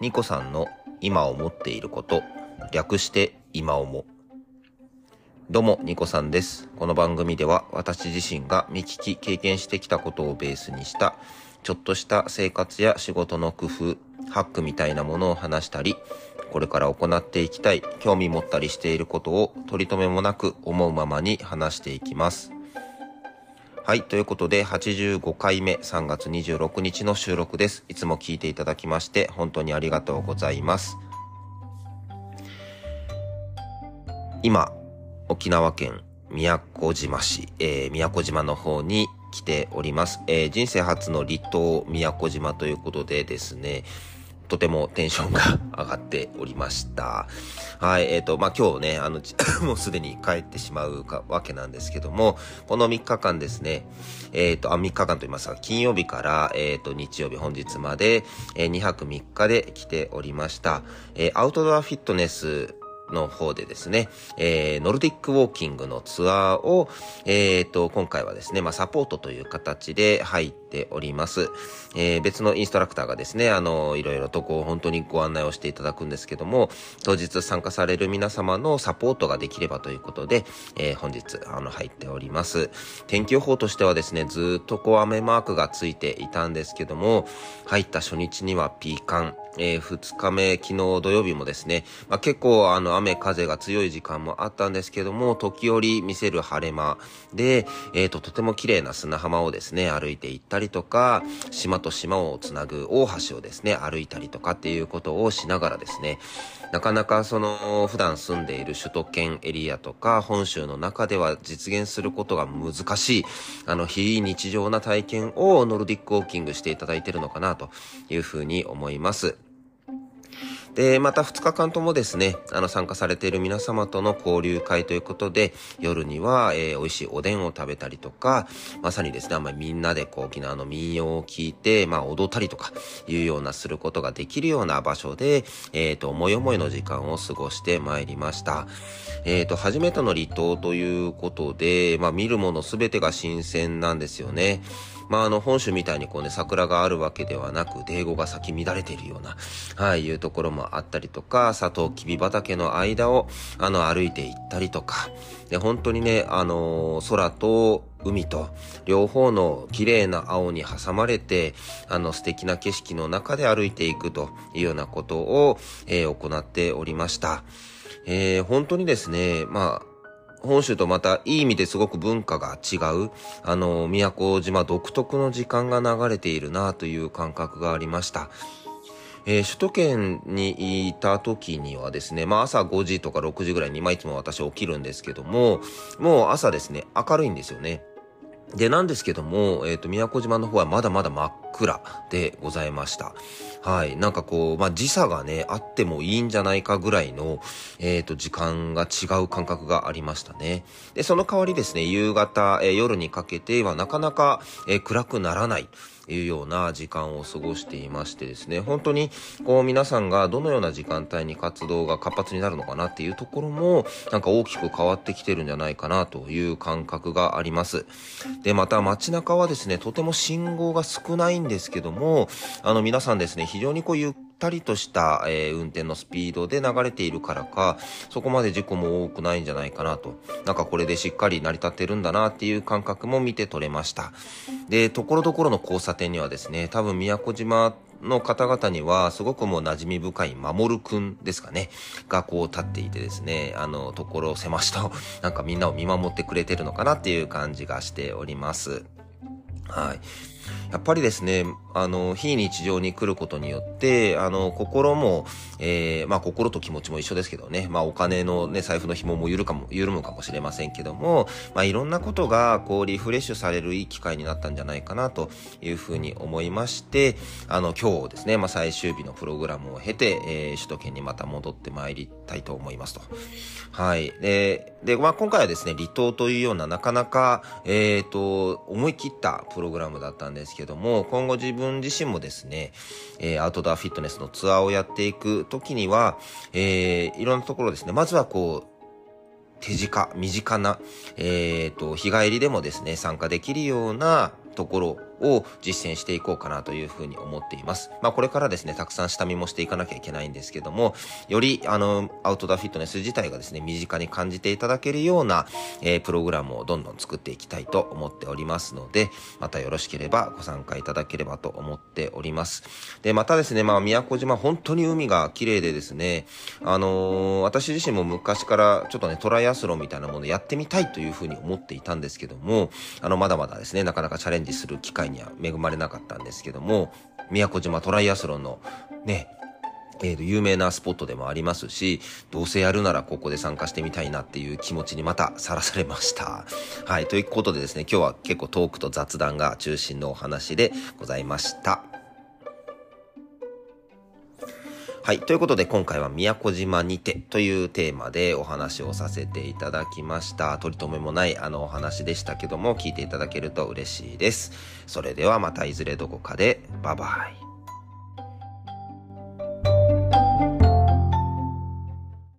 ニコさんの今思っていること、略して今思。どうも、ニコさんです。この番組では私自身が見聞き経験してきたことをベースにした、ちょっとした生活や仕事の工夫、ハックみたいなものを話したり、これから行っていきたい、興味持ったりしていることを取り留めもなく思うままに話していきます。はい。ということで、85回目、3月26日の収録です。いつも聞いていただきまして、本当にありがとうございます。今、沖縄県宮古島市、えー宮古島の方に来ております。えー人生初の離島宮古島ということでですね、とてもテンションが上がっておりました。はい、えっ、と、まあ、今日ね、あの、もうすでに帰ってしまうかわけなんですけども、この3日間ですね、えっ、と、あ、3日間と言いますか、金曜日から、えっ、と、日曜日本日まで、え2泊3日で来ておりました。えアウトドアフィットネスの方でですね、えーノルディックウォーキングのツアーを、えっ、と、今回はですね、まあ、サポートという形で入っております。えー別のインストラクターがですね、あの、いろいろとこう、本当にご案内をしていただくんですけども、当日参加される皆様のサポートができればということで、えー本日、あの、入っております。天気予報としてはですね、ずっとこう、雨マークがついていたんですけども、入った初日にはピーカン、えー二日目、昨日土曜日もですね、まあ、結構あの雨風が強い時間もあったんですけども、時折見せる晴れ間で、えっ、と、とても綺麗な砂浜をですね、歩いて行ったりとか、島と島をつなぐ大橋をですね、歩いたりとかっていうことをしながらですね、なかなかその、普段住んでいる首都圏エリアとか、本州の中では実現することが難しい、あの、非日常な体験をノルディックウォーキングしていただいてるのかなというふうに思います。で、また2日間ともですね、あの、参加されている皆様との交流会ということで、夜には、えー美味しいおでんを食べたりとか、まさにですね、あんまあ、みんなでこう、沖縄の民謡を聞いて、まあ、踊ったりとか、いうようなすることができるような場所で、えっ、と、思い思いの時間を過ごしてまいりました。えっ、と、初めての離島ということで、まあ、見るものすべてが新鮮なんですよね。まあ、あの、本州みたいにこうね、桜があるわけではなく、デーゴが咲き乱れているような、はい、いうところもあったりとか、サトウキビ畑の間を、あの、歩いていったりとか、で、本当にね、あの空と海と、両方の綺麗な青に挟まれて、あの、素敵な景色の中で歩いていくというようなことを、えー行っておりました。えー本当にですね、ま、本州とまたいい意味ですごく文化が違う、あの、宮古島独特の時間が流れているなという感覚がありました。えー首都圏にいた時にはですね、まあ朝5時とか6時ぐらいに、まあいつも私起きるんですけども、もう朝ですね、明るいんですよね。で、なんですけども、えっ、と、宮古島の方はまだまだ真っ暗でございました。はい。なんかこう、まあ、時差がね、あってもいいんじゃないかぐらいの、えっ、と、時間が違う感覚がありましたね。で、その代わりですね、夕方、えー夜にかけてはなかなか、えー暗くならない。いうような時間を過ごしていましてですね、本当にこう皆さんがどのような時間帯に活動が活発になるのかなっていうところもなんか大きく変わってきてるんじゃないかなという感覚があります。で、また街中はですね、とても信号が少ないんですけども、あの皆さんですね、非常にこうゆったりとした、えー運転のスピードで流れているからか、そこまで事故も多くないんじゃないかなと。なんかこれでしっかり成り立ってるんだなっていう感覚も見て取れました。で、ところどころの交差点にはですね、多分宮古島の方々にはすごくもう馴染み深い守るくんですかね、がこう立っていてですね、あの、ところ狭しと、なんかみんなを見守ってくれてるのかなっていう感じがしております。はい。やっぱりですね、あの、非日常に来ることによって、あの、心も、えーまあ、心と気持ちも一緒ですけどね、まあ、お金のね、財布の紐も緩かも、緩むかもしれませんけども、まあ、いろんなことが、こう、リフレッシュされるいい機会になったんじゃないかな、というふうに思いまして、あの、今日ですね、まあ、最終日のプログラムを経て、えー首都圏にまた戻ってまいりたいと思いますと。はい。で、で、まあ、今回はですね、離島というような、なかなか、えっ、と、思い切ったプロプログラムだったんですけども、今後自分自身もですね、えーアウトドアフィットネスのツアーをやっていくときには、えーいろんなところですね、まずはこう、手近、身近な、えっ、と、日帰りでもですね、参加できるようなところを実践していこうかなというふうに思っています。まあこれからですね、たくさん下見もしていかなきゃいけないんですけども、よりあの、アウトドアフィットネス自体がですね、身近に感じていただけるような、えー、プログラムをどんどん作っていきたいと思っておりますので、またよろしければご参加いただければと思っております。で、またですね、まあ宮古島本当に海が綺麗でですね、あのー、私自身も昔からちょっとね、トライアスロンみたいなものやってみたいというふうに思っていたんですけども、あの、まだまだですね、なかなかチャレンジする機会には恵まれなかったんですけども、宮古島トライアスロンのね、えー、有名なスポットでもありますし、どうせやるならここで参加してみたいなっていう気持ちにまたさらされました。はい。ということでですね、今日は結構トークと雑談が中心のお話でございました。はい。ということで、今回は宮古島にてというテーマでお話をさせていただきました。取り留めもないあのお話でしたけども、聞いていただけると嬉しいです。それではまたいずれどこかで、バイバイ。